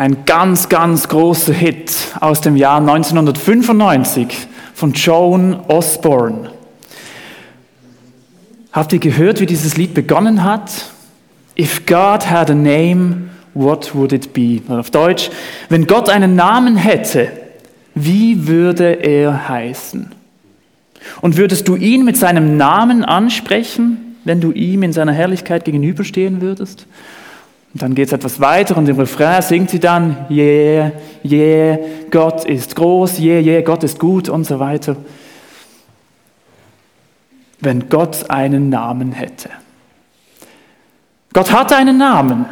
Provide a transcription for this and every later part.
Ein ganz, ganz großer Hit aus dem Jahr 1995 von Joan Osborne. Habt ihr gehört, wie dieses Lied begonnen hat? If God had a name, what would it be? Auf Deutsch, wenn Gott einen Namen hätte, wie würde er heißen? Und würdest du ihn mit seinem Namen ansprechen, wenn du ihm in seiner Herrlichkeit gegenüberstehen würdest? Und dann geht es etwas weiter und im Refrain singt sie dann, yeah, yeah, Gott ist groß, yeah, yeah, Gott ist gut und so weiter. Wenn Gott einen Namen hätte. Gott hat einen Namen.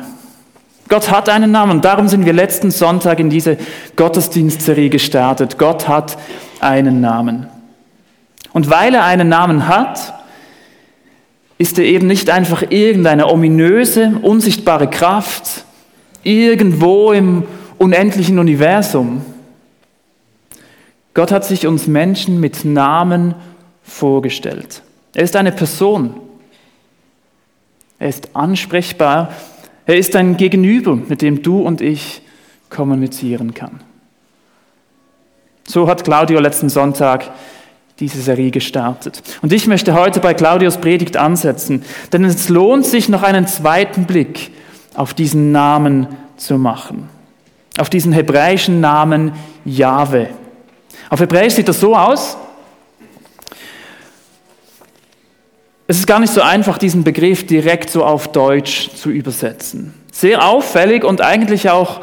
Gott hat einen Namen und darum sind wir letzten Sonntag in diese Gottesdienstserie gestartet. Gott hat einen Namen. Und weil er einen Namen hat, ist er eben nicht einfach irgendeine ominöse, unsichtbare Kraft irgendwo im unendlichen Universum. Gott hat sich uns Menschen mit Namen vorgestellt. Er ist eine Person. Er ist ansprechbar. Er ist ein Gegenüber, mit dem du und ich kommunizieren kann. So hat Claudio letzten Sonntag diese Serie gestartet. Und ich möchte heute bei Claudius Predigt ansetzen, denn es lohnt sich noch einen zweiten Blick auf diesen Namen zu machen. Auf diesen hebräischen Namen Jahwe. Auf Hebräisch sieht das so aus. Es ist gar nicht so einfach, diesen Begriff direkt so auf Deutsch zu übersetzen. Sehr auffällig und eigentlich auch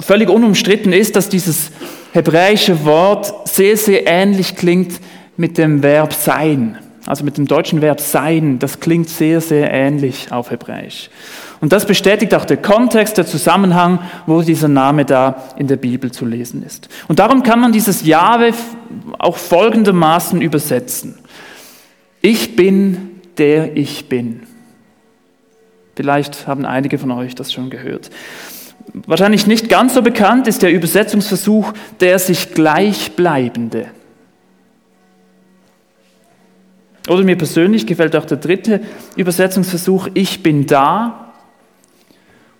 völlig unumstritten ist, dass dieses hebräische Wort sehr, sehr ähnlich klingt mit dem Verb sein. Also mit dem deutschen Verb sein, das klingt sehr, sehr ähnlich auf Hebräisch. Und das bestätigt auch der Kontext, der Zusammenhang, wo dieser Name da in der Bibel zu lesen ist. Und darum kann man dieses Jahwe auch folgendermaßen übersetzen. Ich bin, der ich bin. Vielleicht haben einige von euch das schon gehört. Wahrscheinlich nicht ganz so bekannt ist der Übersetzungsversuch der sich gleichbleibende. Oder mir persönlich gefällt auch der dritte Übersetzungsversuch, ich bin da.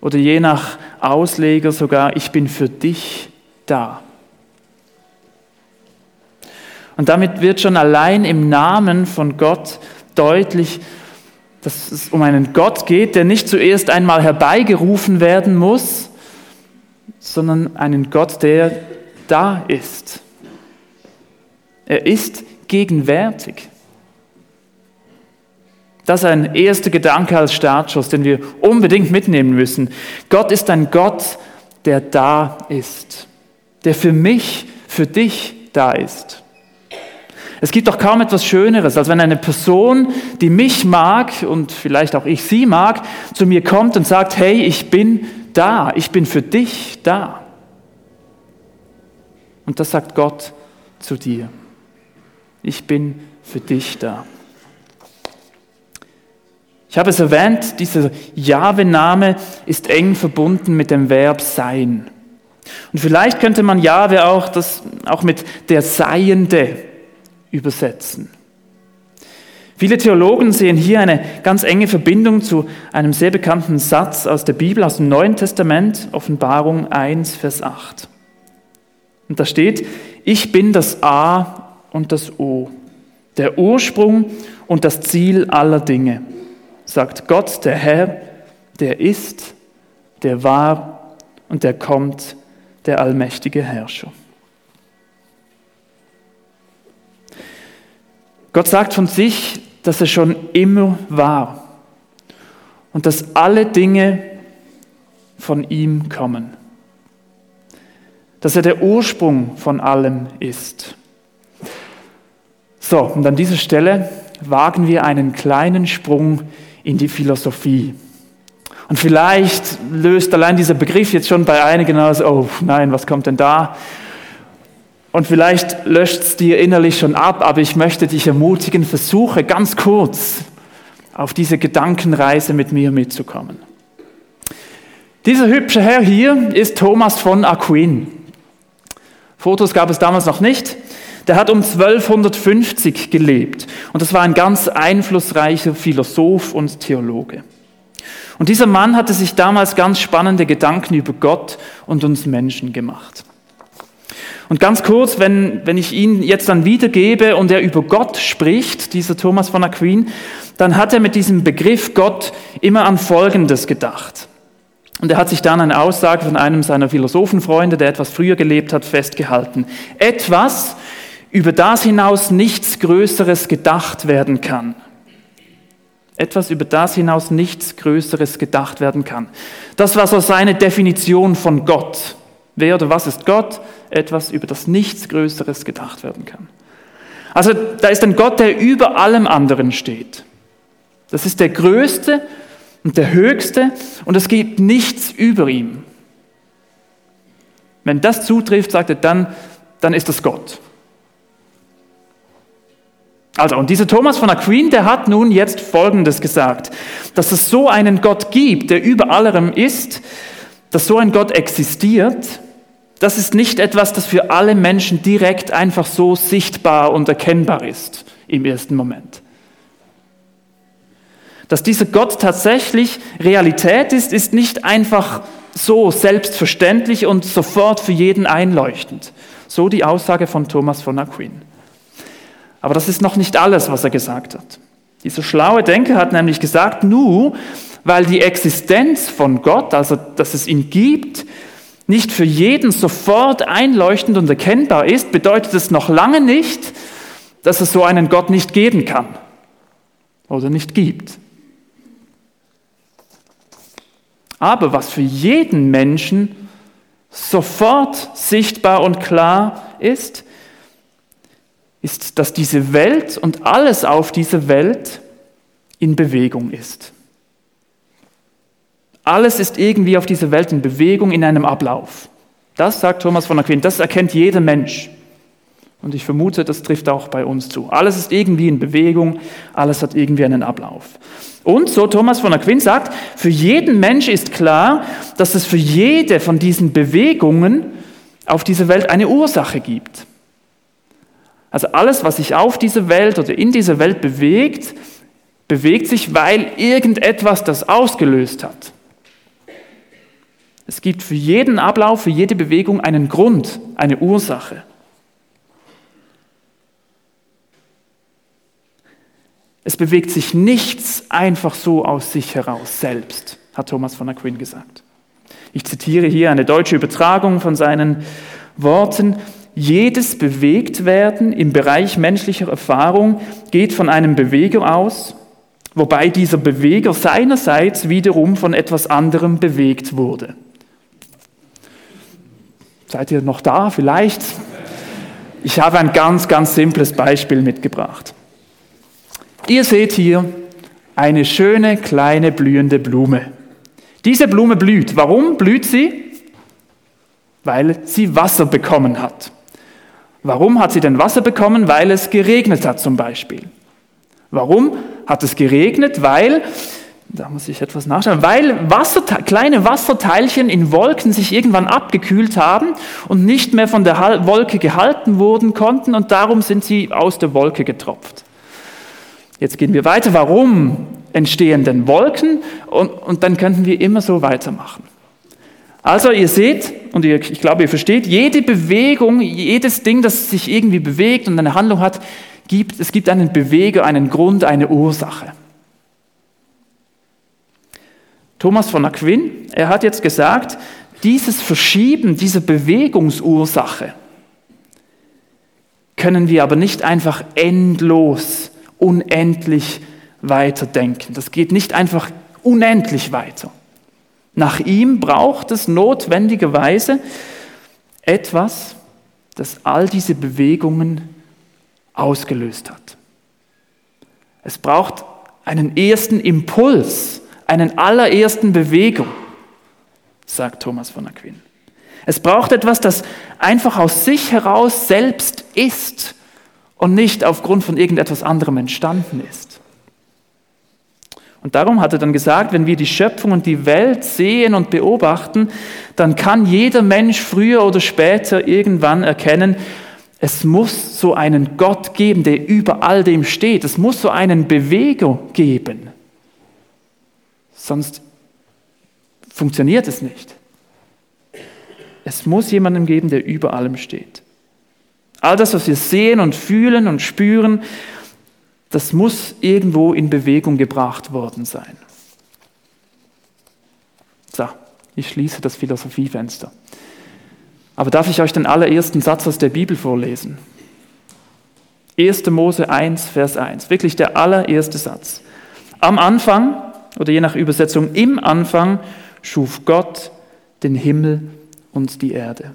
Oder je nach Ausleger sogar, ich bin für dich da. Und damit wird schon allein im Namen von Gott deutlich, dass es um einen Gott geht, der nicht zuerst einmal herbeigerufen werden muss, sondern einen Gott, der da ist. Er ist gegenwärtig. Das ist ein erster Gedanke als Startschuss, den wir unbedingt mitnehmen müssen. Gott ist ein Gott, der da ist, der für mich, für dich da ist. Es gibt doch kaum etwas Schöneres, als wenn eine Person, die mich mag und vielleicht auch ich sie mag, zu mir kommt und sagt, hey, ich bin da, ich bin für dich da. Und das sagt Gott zu dir. Ich bin für dich da. Ich habe es erwähnt, dieser Jahwe-Name ist eng verbunden mit dem Verb sein. Und vielleicht könnte man Jahwe auch, das, auch mit der Seiende übersetzen. Viele Theologen sehen hier eine ganz enge Verbindung zu einem sehr bekannten Satz aus der Bibel, aus dem Neuen Testament, Offenbarung 1, Vers 8. Und da steht, ich bin das A und das O, der Ursprung und das Ziel aller Dinge, sagt Gott, der Herr, der ist, der war und der kommt, der allmächtige Herrscher. Gott sagt von sich, dass er schon immer war und dass alle Dinge von ihm kommen. Dass er der Ursprung von allem ist. So, und an dieser Stelle wagen wir einen kleinen Sprung in die Philosophie. Und vielleicht löst allein dieser Begriff jetzt schon bei einigen aus, oh nein, was kommt denn da? Und vielleicht löscht es dir innerlich schon ab, aber ich möchte dich ermutigen, versuche ganz kurz auf diese Gedankenreise mit mir mitzukommen. Dieser hübsche Herr hier ist Thomas von Aquin. Fotos gab es damals noch nicht. Der hat um 1250 gelebt und das war ein ganz einflussreicher Philosoph und Theologe. Und dieser Mann hatte sich damals ganz spannende Gedanken über Gott und uns Menschen gemacht. Und ganz kurz, wenn, wenn ich ihn jetzt dann wiedergebe und er über Gott spricht, dieser Thomas von Aquin, dann hat er mit diesem Begriff Gott immer an Folgendes gedacht. Und er hat sich dann eine Aussage von einem seiner Philosophenfreunde, der etwas früher gelebt hat, festgehalten. Etwas, über das hinaus nichts Größeres gedacht werden kann. Etwas, über das hinaus nichts Größeres gedacht werden kann. Das war so seine Definition von Gott. Wer oder was ist Gott? Etwas, über das nichts Größeres gedacht werden kann. Also da ist ein Gott, der über allem anderen steht. Das ist der Größte und der Höchste und es gibt nichts über ihm. Wenn das zutrifft, sagt er, dann, dann ist das Gott. Also, und dieser Thomas von Aquin, der hat nun jetzt Folgendes gesagt, dass es so einen Gott gibt, der über allem ist, dass so ein Gott existiert, das ist nicht etwas, das für alle Menschen direkt einfach so sichtbar und erkennbar ist im ersten Moment. Dass dieser Gott tatsächlich Realität ist, ist nicht einfach so selbstverständlich und sofort für jeden einleuchtend. So die Aussage von Thomas von Aquin. Aber das ist noch nicht alles, was er gesagt hat. Dieser schlaue Denker hat nämlich gesagt, nur weil die Existenz von Gott, also dass es ihn gibt, nicht für jeden sofort einleuchtend und erkennbar ist, bedeutet es noch lange nicht, dass es so einen Gott nicht geben kann oder nicht gibt. Aber was für jeden Menschen sofort sichtbar und klar ist, ist, dass diese Welt und alles auf dieser Welt in Bewegung ist. Alles ist irgendwie auf dieser Welt in Bewegung, in einem Ablauf. Das sagt Thomas von Aquin, das erkennt jeder Mensch. Und ich vermute, das trifft auch bei uns zu. Alles ist irgendwie in Bewegung, alles hat irgendwie einen Ablauf. Und so Thomas von Aquin sagt, für jeden Mensch ist klar, dass es für jede von diesen Bewegungen auf dieser Welt eine Ursache gibt. Also alles, was sich auf dieser Welt oder in dieser Welt bewegt, bewegt sich, weil irgendetwas das ausgelöst hat. Es gibt für jeden Ablauf, für jede Bewegung einen Grund, eine Ursache. Es bewegt sich nichts einfach so aus sich heraus selbst, hat Thomas von Aquin gesagt. Ich zitiere hier eine deutsche Übertragung von seinen Worten. Jedes Bewegtwerden im Bereich menschlicher Erfahrung geht von einem Beweger aus, wobei dieser Beweger seinerseits wiederum von etwas anderem bewegt wurde. Seid ihr noch da vielleicht? Ich habe ein ganz, ganz simples Beispiel mitgebracht. Ihr seht hier eine schöne kleine blühende Blume. Diese Blume blüht. Warum blüht sie? Weil sie Wasser bekommen hat. Warum hat sie denn Wasser bekommen? Weil es geregnet hat zum Beispiel. Warum hat es geregnet? Weil, da muss ich etwas nachschauen, weil Wasser, kleine Wasserteilchen in Wolken sich irgendwann abgekühlt haben und nicht mehr von der Wolke gehalten wurden konnten und darum sind sie aus der Wolke getropft. Jetzt gehen wir weiter. Warum entstehen denn Wolken? Und, und dann könnten wir immer so weitermachen. Also ihr seht, und ihr, ich glaube, ihr versteht, jede Bewegung, jedes Ding, das sich irgendwie bewegt und eine Handlung hat, gibt, es gibt einen Beweger, einen Grund, eine Ursache. Thomas von Aquin, er hat jetzt gesagt, dieses Verschieben, diese Bewegungsursache können wir aber nicht einfach endlos, unendlich weiterdenken. Das geht nicht einfach unendlich weiter. Nach ihm braucht es notwendigerweise etwas, das all diese Bewegungen ausgelöst hat. Es braucht einen ersten Impuls, einen allerersten Bewegung, sagt Thomas von Aquin. Es braucht etwas, das einfach aus sich heraus selbst ist und nicht aufgrund von irgendetwas anderem entstanden ist. Und darum hat er dann gesagt, wenn wir die Schöpfung und die Welt sehen und beobachten, dann kann jeder Mensch früher oder später irgendwann erkennen, es muss so einen Gott geben, der über all dem steht. Es muss so einen Beweger geben. Sonst funktioniert es nicht. Es muss jemanden geben, der über allem steht. All das, was wir sehen und fühlen und spüren, das muss irgendwo in Bewegung gebracht worden sein. So, ich schließe das Philosophiefenster. Aber darf ich euch den allerersten Satz aus der Bibel vorlesen? 1. Mose 1, Vers 1, wirklich der allererste Satz. Am Anfang, oder je nach Übersetzung, im Anfang schuf Gott den Himmel und die Erde.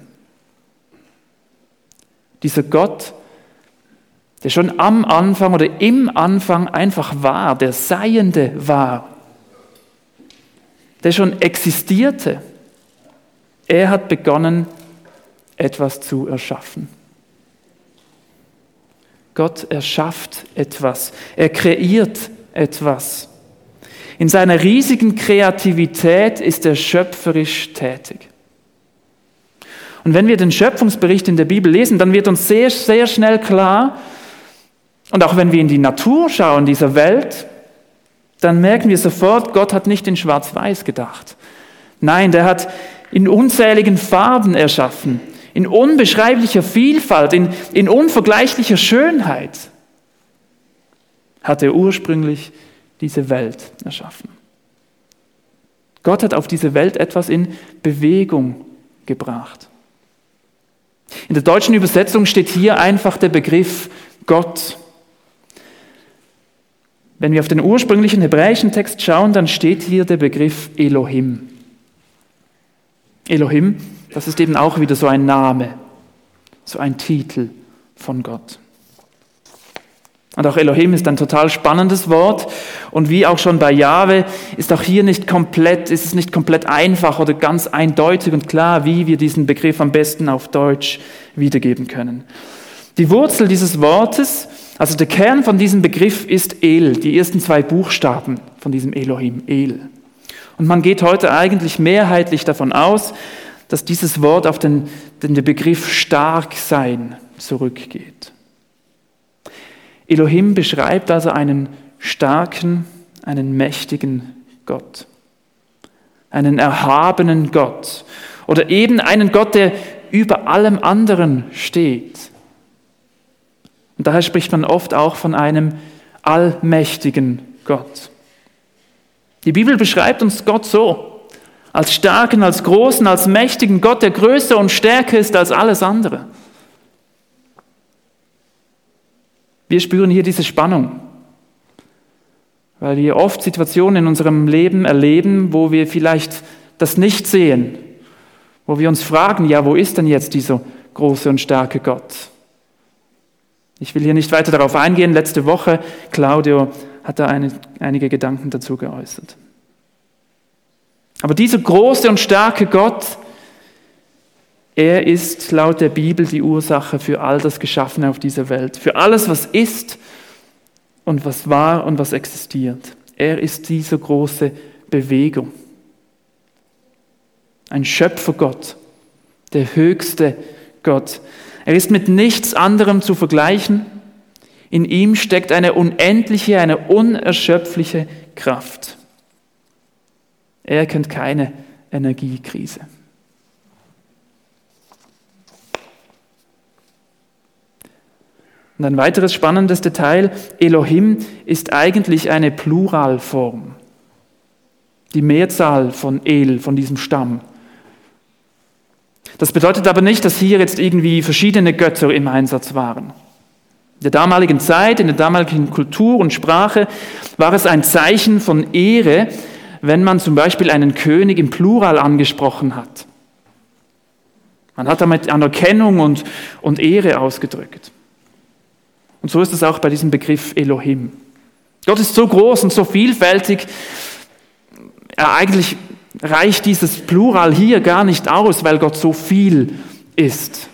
Dieser Gott, der schon am Anfang oder im Anfang einfach war, der Seiende war, der schon existierte, er hat begonnen, etwas zu erschaffen. Gott erschafft etwas, er kreiert etwas. In seiner riesigen Kreativität ist er schöpferisch tätig. Und wenn wir den Schöpfungsbericht in der Bibel lesen, dann wird uns sehr, sehr schnell klar, und auch wenn wir in die Natur schauen dieser Welt, dann merken wir sofort, Gott hat nicht in Schwarz-Weiß gedacht. Nein, der hat in unzähligen Farben erschaffen, in unbeschreiblicher Vielfalt, in, in unvergleichlicher Schönheit hat er ursprünglich diese Welt erschaffen. Gott hat auf diese Welt etwas in Bewegung gebracht. In der deutschen Übersetzung steht hier einfach der Begriff Gott. Wenn wir auf den ursprünglichen hebräischen Text schauen, dann steht hier der Begriff Elohim. Elohim, das ist eben auch wieder so ein Name, so ein Titel von Gott. Und auch Elohim ist ein total spannendes Wort. Und wie auch schon bei Jahwe ist auch hier nicht komplett, ist es nicht komplett einfach oder ganz eindeutig und klar, wie wir diesen Begriff am besten auf Deutsch wiedergeben können. Die Wurzel dieses Wortes, also der Kern von diesem Begriff ist El, die ersten zwei Buchstaben von diesem Elohim, El. Und man geht heute eigentlich mehrheitlich davon aus, dass dieses Wort auf den, den Begriff stark sein zurückgeht. Elohim beschreibt also einen starken, einen mächtigen Gott, einen erhabenen Gott oder eben einen Gott, der über allem anderen steht. Und daher spricht man oft auch von einem allmächtigen Gott. Die Bibel beschreibt uns Gott so, als starken, als großen, als mächtigen Gott, der größer und stärker ist als alles andere. Wir spüren hier diese Spannung, weil wir oft Situationen in unserem Leben erleben, wo wir vielleicht das nicht sehen, wo wir uns fragen, ja, wo ist denn jetzt dieser große und starke Gott? Ich will hier nicht weiter darauf eingehen. Letzte Woche, Claudio hat da eine, einige Gedanken dazu geäußert. Aber dieser große und starke Gott, er ist laut der Bibel die Ursache für all das Geschaffene auf dieser Welt, für alles, was ist und was war und was existiert. Er ist diese große Bewegung. Ein Schöpfergott, der höchste Gott. Er ist mit nichts anderem zu vergleichen. In ihm steckt eine unendliche, eine unerschöpfliche Kraft. Er kennt keine Energiekrise. Und ein weiteres spannendes Detail, Elohim ist eigentlich eine Pluralform. Die Mehrzahl von El, von diesem Stamm. Das bedeutet aber nicht, dass hier jetzt irgendwie verschiedene Götter im Einsatz waren. In der damaligen Zeit, in der damaligen Kultur und Sprache war es ein Zeichen von Ehre, wenn man zum Beispiel einen König im Plural angesprochen hat. Man hat damit Anerkennung und, und Ehre ausgedrückt. Und so ist es auch bei diesem Begriff Elohim. Gott ist so groß und so vielfältig, eigentlich reicht dieses Plural hier gar nicht aus, weil Gott so viel ist.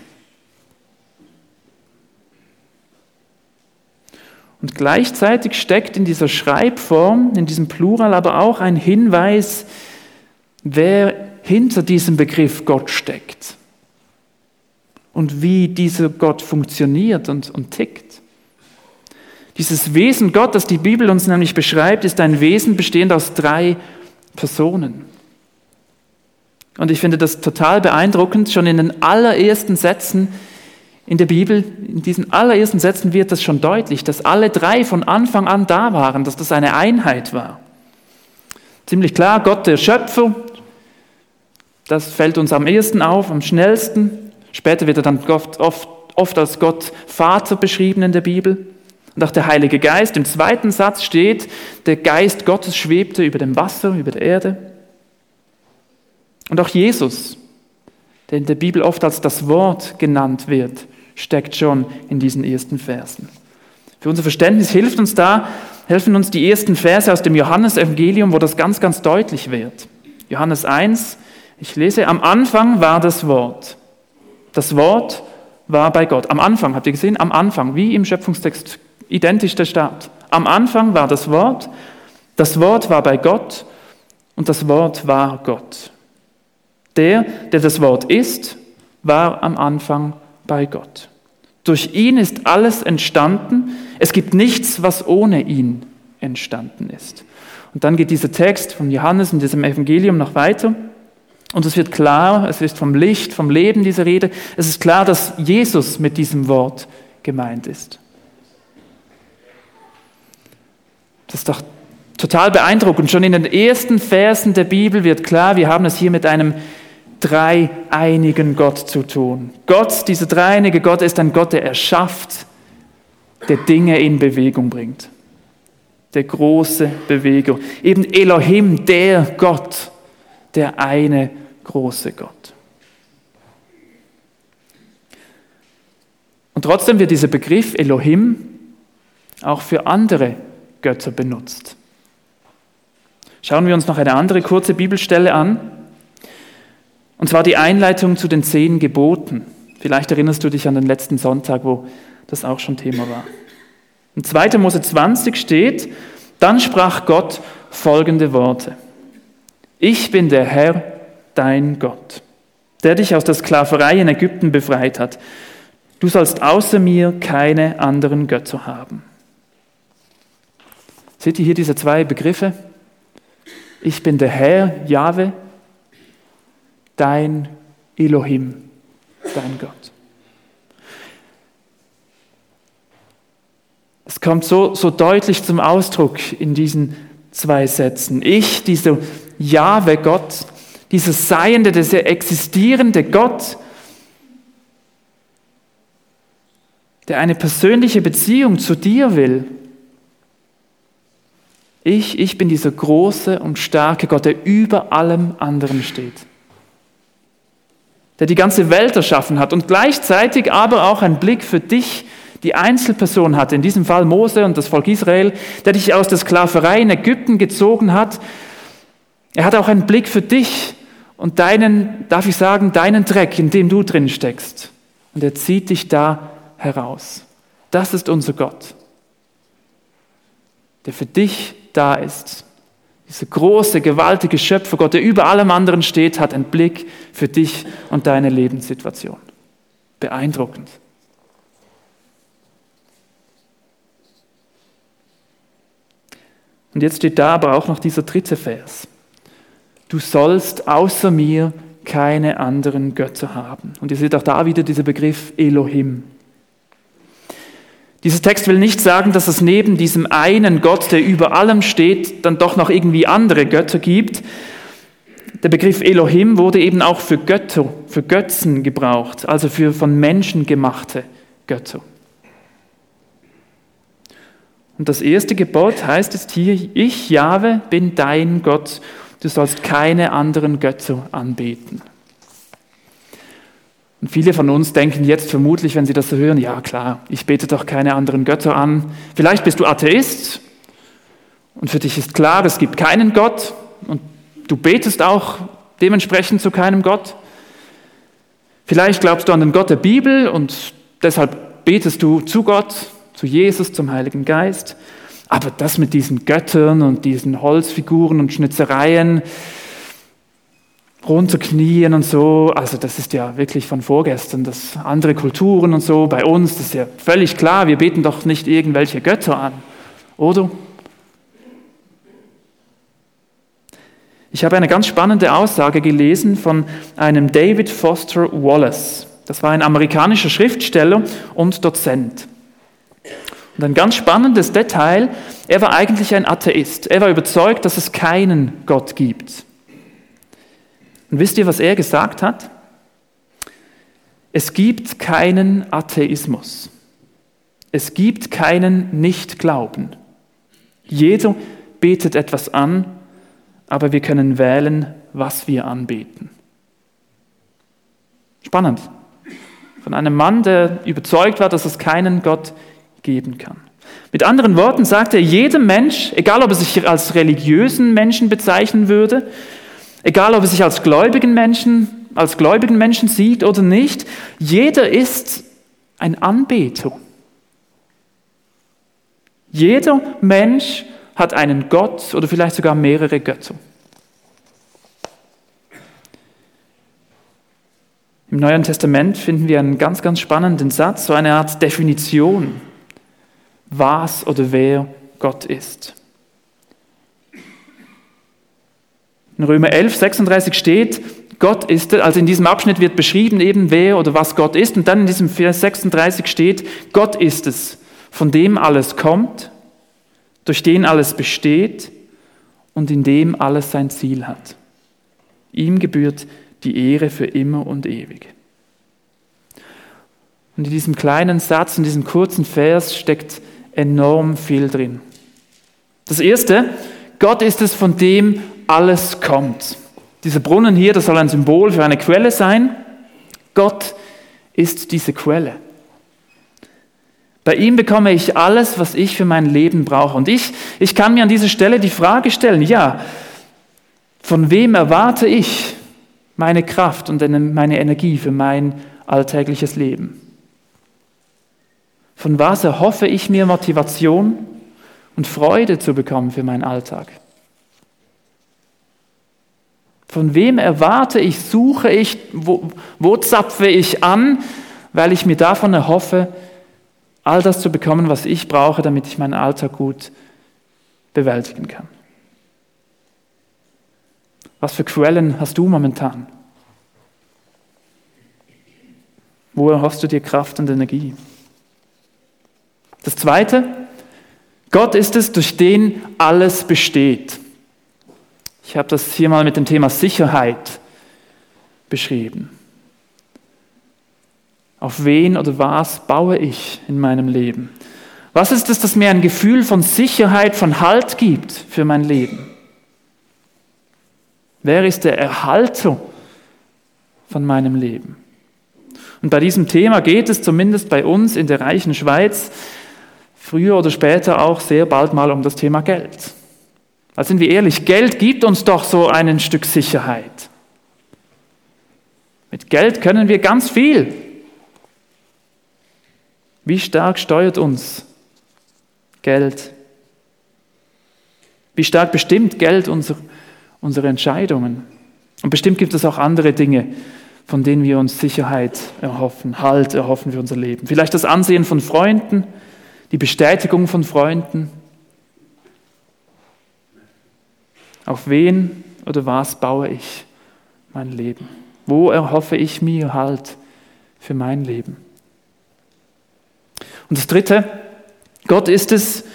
Und gleichzeitig steckt in dieser Schreibform, in diesem Plural aber auch ein Hinweis, wer hinter diesem Begriff Gott steckt und wie dieser Gott funktioniert und, und tickt. Dieses Wesen Gott, das die Bibel uns nämlich beschreibt, ist ein Wesen bestehend aus drei Personen. Und ich finde das total beeindruckend. Schon in den allerersten Sätzen in der Bibel, in diesen allerersten Sätzen wird das schon deutlich, dass alle drei von Anfang an da waren, dass das eine Einheit war. Ziemlich klar, Gott der Schöpfer, das fällt uns am ehesten auf, am schnellsten. Später wird er dann oft, oft, oft als Gott Vater beschrieben in der Bibel. Und auch der Heilige Geist. Im zweiten Satz steht, der Geist Gottes schwebte über dem Wasser, über der Erde. Und auch Jesus, der in der Bibel oft als das Wort genannt wird, steckt schon in diesen ersten Versen. Für unser Verständnis hilft uns da, helfen uns die ersten Verse aus dem Johannesevangelium, wo das ganz, ganz deutlich wird. Johannes 1, ich lese, am Anfang war das Wort. Das Wort war bei Gott. Am Anfang, habt ihr gesehen? Am Anfang, wie im Schöpfungstext, identisch der Start. Am Anfang war das Wort, das Wort war bei Gott und das Wort war Gott. Der, der das Wort ist, war am Anfang bei Gott. Durch ihn ist alles entstanden. Es gibt nichts, was ohne ihn entstanden ist. Und dann geht dieser Text von Johannes in diesem Evangelium noch weiter. Und es wird klar, es ist vom Licht, vom Leben diese Rede. Es ist klar, dass Jesus mit diesem Wort gemeint ist. Das ist doch total beeindruckend. Schon in den ersten Versen der Bibel wird klar, wir haben es hier mit einem dreieinigen Gott zu tun. Gott, dieser dreieinige Gott ist ein Gott, der erschafft, der Dinge in Bewegung bringt. Der große Beweger. Eben Elohim, der Gott, der eine große Gott. Und trotzdem wird dieser Begriff Elohim auch für andere Götter benutzt. Schauen wir uns noch eine andere kurze Bibelstelle an. Und zwar die Einleitung zu den zehn Geboten. Vielleicht erinnerst du dich an den letzten Sonntag, wo das auch schon Thema war. In 2. Mose 20 steht, dann sprach Gott folgende Worte. Ich bin der Herr, dein Gott, der dich aus der Sklaverei in Ägypten befreit hat. Du sollst außer mir keine anderen Götter haben. Seht ihr hier diese zwei Begriffe? Ich bin der Herr, Jahwe, dein Elohim, dein Gott. Es kommt so, so deutlich zum Ausdruck in diesen zwei Sätzen. Ich, dieser Jahwe Gott, dieser Seiende, dieser existierende Gott, der eine persönliche Beziehung zu dir will. Ich, ich bin dieser große und starke Gott, der über allem anderen steht der die ganze Welt erschaffen hat und gleichzeitig aber auch einen Blick für dich, die Einzelperson hat, in diesem Fall Mose und das Volk Israel, der dich aus der Sklaverei in Ägypten gezogen hat. Er hat auch einen Blick für dich und deinen, darf ich sagen, deinen Dreck, in dem du drin steckst. Und er zieht dich da heraus. Das ist unser Gott, der für dich da ist dieser große, gewaltige Schöpfer, Gott, der über allem anderen steht, hat einen Blick für dich und deine Lebenssituation. Beeindruckend. Und jetzt steht da aber auch noch dieser dritte Vers. Du sollst außer mir keine anderen Götter haben. Und ihr seht auch da wieder dieser Begriff Elohim. Dieser Text will nicht sagen, dass es neben diesem einen Gott, der über allem steht, dann doch noch irgendwie andere Götter gibt. Der Begriff Elohim wurde eben auch für Götter, für Götzen gebraucht, also für von Menschen gemachte Götter. Und das erste Gebot heißt jetzt hier, ich, Jahwe, bin dein Gott, du sollst keine anderen Götter anbeten. Und viele von uns denken jetzt vermutlich, wenn sie das so hören, ja klar, ich bete doch keine anderen Götter an. Vielleicht bist du Atheist und für dich ist klar, es gibt keinen Gott und du betest auch dementsprechend zu keinem Gott. Vielleicht glaubst du an den Gott der Bibel und deshalb betest du zu Gott, zu Jesus, zum Heiligen Geist. Aber das mit diesen Göttern und diesen Holzfiguren und Schnitzereien, runterknien und so, also das ist ja wirklich von vorgestern, das andere Kulturen und so, bei uns, das ist ja völlig klar, wir beten doch nicht irgendwelche Götter an, oder? Ich habe eine ganz spannende Aussage gelesen von einem David Foster Wallace. Das war ein amerikanischer Schriftsteller und Dozent. Und ein ganz spannendes Detail, er war eigentlich ein Atheist. Er war überzeugt, dass es keinen Gott gibt. Und wisst ihr, was er gesagt hat? Es gibt keinen Atheismus. Es gibt keinen Nichtglauben. Jeder betet etwas an, aber wir können wählen, was wir anbeten. Spannend. Von einem Mann, der überzeugt war, dass es keinen Gott geben kann. Mit anderen Worten sagt er, jedem Mensch, egal ob er sich als religiösen Menschen bezeichnen würde, egal ob er sich als gläubigen Menschen, als gläubigen Menschen sieht oder nicht, jeder ist ein Anbeter. Jeder Mensch hat einen Gott oder vielleicht sogar mehrere Götter. Im Neuen Testament finden wir einen ganz, ganz spannenden Satz, so eine Art Definition, was oder wer Gott ist. In Römer 11, 36 steht, Gott ist, also in diesem Abschnitt wird beschrieben eben, wer oder was Gott ist. Und dann in diesem Vers 36 steht, Gott ist es, von dem alles kommt, durch den alles besteht und in dem alles sein Ziel hat. Ihm gebührt die Ehre für immer und ewig. Und in diesem kleinen Satz, in diesem kurzen Vers steckt enorm viel drin. Das erste, Gott ist es, von dem alles kommt. Dieser Brunnen hier, das soll ein Symbol für eine Quelle sein. Gott ist diese Quelle. Bei ihm bekomme ich alles, was ich für mein Leben brauche. Und ich, ich kann mir an dieser Stelle die Frage stellen, ja, von wem erwarte ich meine Kraft und meine Energie für mein alltägliches Leben? Von was erhoffe ich mir Motivation und Freude zu bekommen für meinen Alltag? Von wem erwarte ich, suche ich, wo, wo zapfe ich an, weil ich mir davon erhoffe, all das zu bekommen, was ich brauche, damit ich meinen Alltag gut bewältigen kann. Was für Quellen hast du momentan? Wo erhoffst du dir Kraft und Energie? Das Zweite, Gott ist es, durch den alles besteht. Ich habe das hier mal mit dem Thema Sicherheit beschrieben. Auf wen oder was baue ich in meinem Leben? Was ist es, das mir ein Gefühl von Sicherheit, von Halt gibt für mein Leben? Wer ist der Erhalter von meinem Leben? Und bei diesem Thema geht es zumindest bei uns in der reichen Schweiz früher oder später auch sehr bald mal um das Thema Geld. Also sind wir ehrlich, Geld gibt uns doch so ein Stück Sicherheit. Mit Geld können wir ganz viel. Wie stark steuert uns Geld? Wie stark bestimmt Geld unsere, unsere Entscheidungen? Und bestimmt gibt es auch andere Dinge, von denen wir uns Sicherheit erhoffen, Halt erhoffen für unser Leben. Vielleicht das Ansehen von Freunden, die Bestätigung von Freunden. Auf wen oder was baue ich mein Leben? Wo erhoffe ich mir Halt für mein Leben? Und das Dritte, Gott ist es,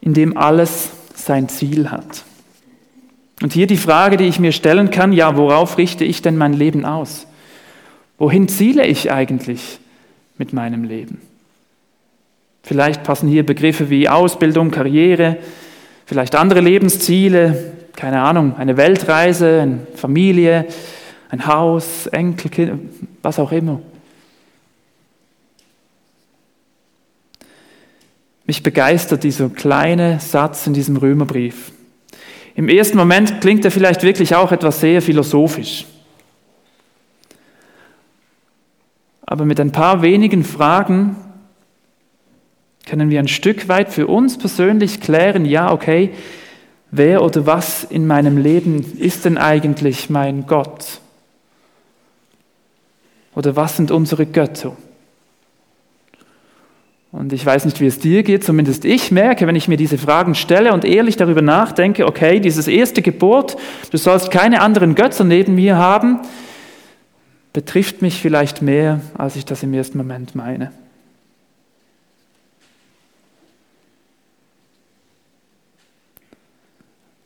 in dem alles sein Ziel hat. Und hier die Frage, die ich mir stellen kann, ja, worauf richte ich denn mein Leben aus? Wohin ziele ich eigentlich mit meinem Leben? Vielleicht passen hier Begriffe wie Ausbildung, Karriere, vielleicht andere Lebensziele, keine Ahnung, eine Weltreise, eine Familie, ein Haus, Enkelkind, was auch immer. Mich begeistert dieser kleine Satz in diesem Römerbrief. Im ersten Moment klingt er vielleicht wirklich auch etwas sehr philosophisch. Aber mit ein paar wenigen Fragen können wir ein Stück weit für uns persönlich klären, ja, okay, wer oder was in meinem Leben ist denn eigentlich mein Gott? Oder was sind unsere Götter? Und ich weiß nicht, wie es dir geht, zumindest ich merke, wenn ich mir diese Fragen stelle und ehrlich darüber nachdenke, okay, dieses erste Gebot, du sollst keine anderen Götter neben mir haben, betrifft mich vielleicht mehr, als ich das im ersten Moment meine.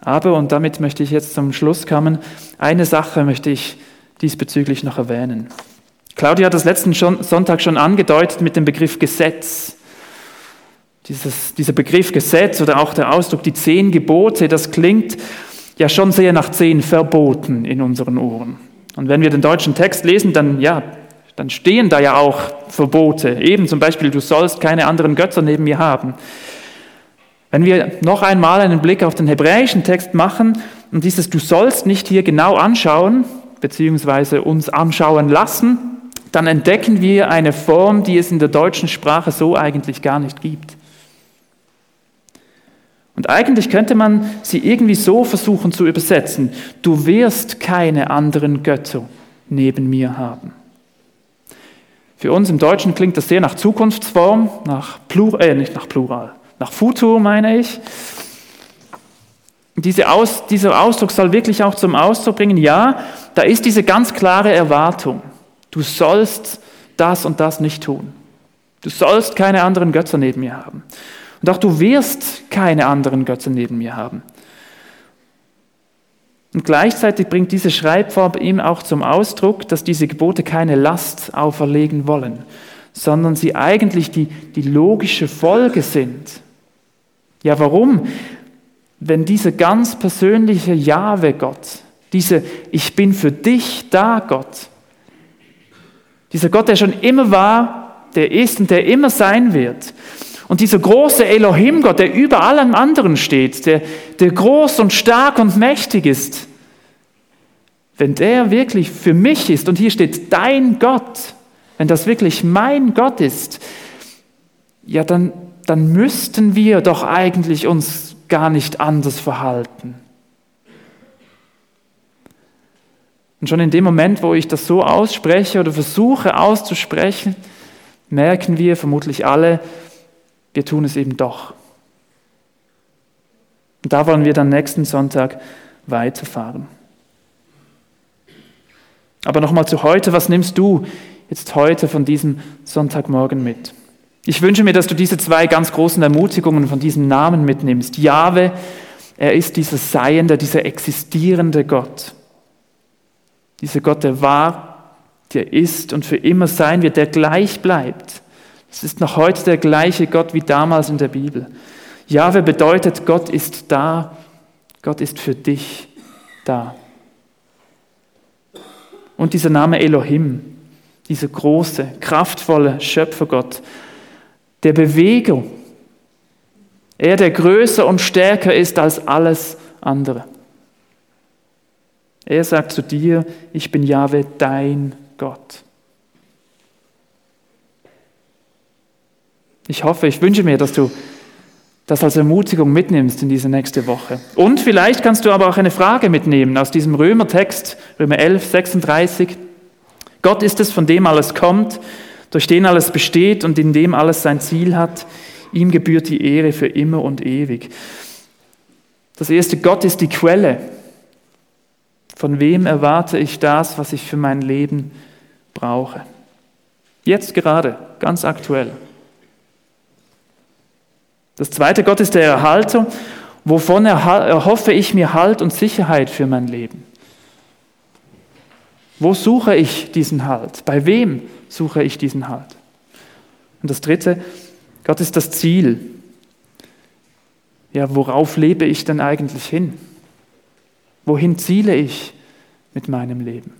Aber, und damit möchte ich jetzt zum Schluss kommen, eine Sache möchte ich diesbezüglich noch erwähnen. Claudia hat das letzten Sonntag schon angedeutet mit dem Begriff Gesetz. Dieses, dieser Begriff Gesetz oder auch der Ausdruck die zehn Gebote, das klingt ja schon sehr nach zehn Verboten in unseren Ohren. Und wenn wir den deutschen Text lesen, dann ja, dann stehen da ja auch Verbote. Eben zum Beispiel, du sollst keine anderen Götter neben mir haben. Wenn wir noch einmal einen Blick auf den hebräischen Text machen und dieses Du sollst nicht hier genau anschauen, beziehungsweise uns anschauen lassen, dann entdecken wir eine Form, die es in der deutschen Sprache so eigentlich gar nicht gibt. Und eigentlich könnte man sie irgendwie so versuchen zu übersetzen. Du wirst keine anderen Götter neben mir haben. Für uns im Deutschen klingt das sehr nach Zukunftsform, nach Plural, äh, nicht nach Plural, nach Futur meine ich. Diese Aus, dieser Ausdruck soll wirklich auch zum Ausdruck bringen, ja, da ist diese ganz klare Erwartung. Du sollst das und das nicht tun. Du sollst keine anderen Götter neben mir haben. Und auch du wirst keine anderen Götter neben mir haben. Und gleichzeitig bringt diese Schreibform ihm auch zum Ausdruck, dass diese Gebote keine Last auferlegen wollen, sondern sie eigentlich die, die logische Folge sind. Ja, warum? Wenn dieser ganz persönliche Jahwe-Gott, diese Ich bin für dich da Gott, dieser Gott, der schon immer war, der ist und der immer sein wird. Und dieser große Elohim-Gott, der über allem anderen steht, der, der groß und stark und mächtig ist, wenn der wirklich für mich ist, und hier steht dein Gott, wenn das wirklich mein Gott ist, ja, dann, dann müssten wir doch eigentlich uns gar nicht anders verhalten. Und schon in dem Moment, wo ich das so ausspreche oder versuche auszusprechen, merken wir vermutlich alle, wir tun es eben doch. Und da wollen wir dann nächsten Sonntag weiterfahren. Aber nochmal zu heute, was nimmst du jetzt heute von diesem Sonntagmorgen mit? Ich wünsche mir, dass du diese zwei ganz großen Ermutigungen von diesem Namen mitnimmst. Jahwe, er ist dieser Seiende, dieser existierende Gott. Dieser Gott, der war, der ist und für immer sein wird, der gleich bleibt. Es ist noch heute der gleiche Gott wie damals in der Bibel. Jahwe bedeutet, Gott ist da, Gott ist für dich da. Und dieser Name Elohim, dieser große, kraftvolle Schöpfergott, der Bewegung, er, der größer und stärker ist als alles andere. Er sagt zu dir, ich bin Jahwe, dein Gott. Ich hoffe, ich wünsche mir, dass du das als Ermutigung mitnimmst in diese nächste Woche. Und vielleicht kannst du aber auch eine Frage mitnehmen aus diesem Römertext, Römer 11, 36. Gott ist es, von dem alles kommt, durch den alles besteht und in dem alles sein Ziel hat. Ihm gebührt die Ehre für immer und ewig. Das erste, Gott ist die Quelle. Von wem erwarte ich das, was ich für mein Leben brauche? Jetzt gerade, ganz aktuell. Das zweite, Gott ist der Erhalter. Wovon erhoffe ich mir Halt und Sicherheit für mein Leben? Wo suche ich diesen Halt? Bei wem suche ich diesen Halt? Und das dritte, Gott ist das Ziel. Ja, worauf lebe ich denn eigentlich hin? Wohin ziele ich mit meinem Leben?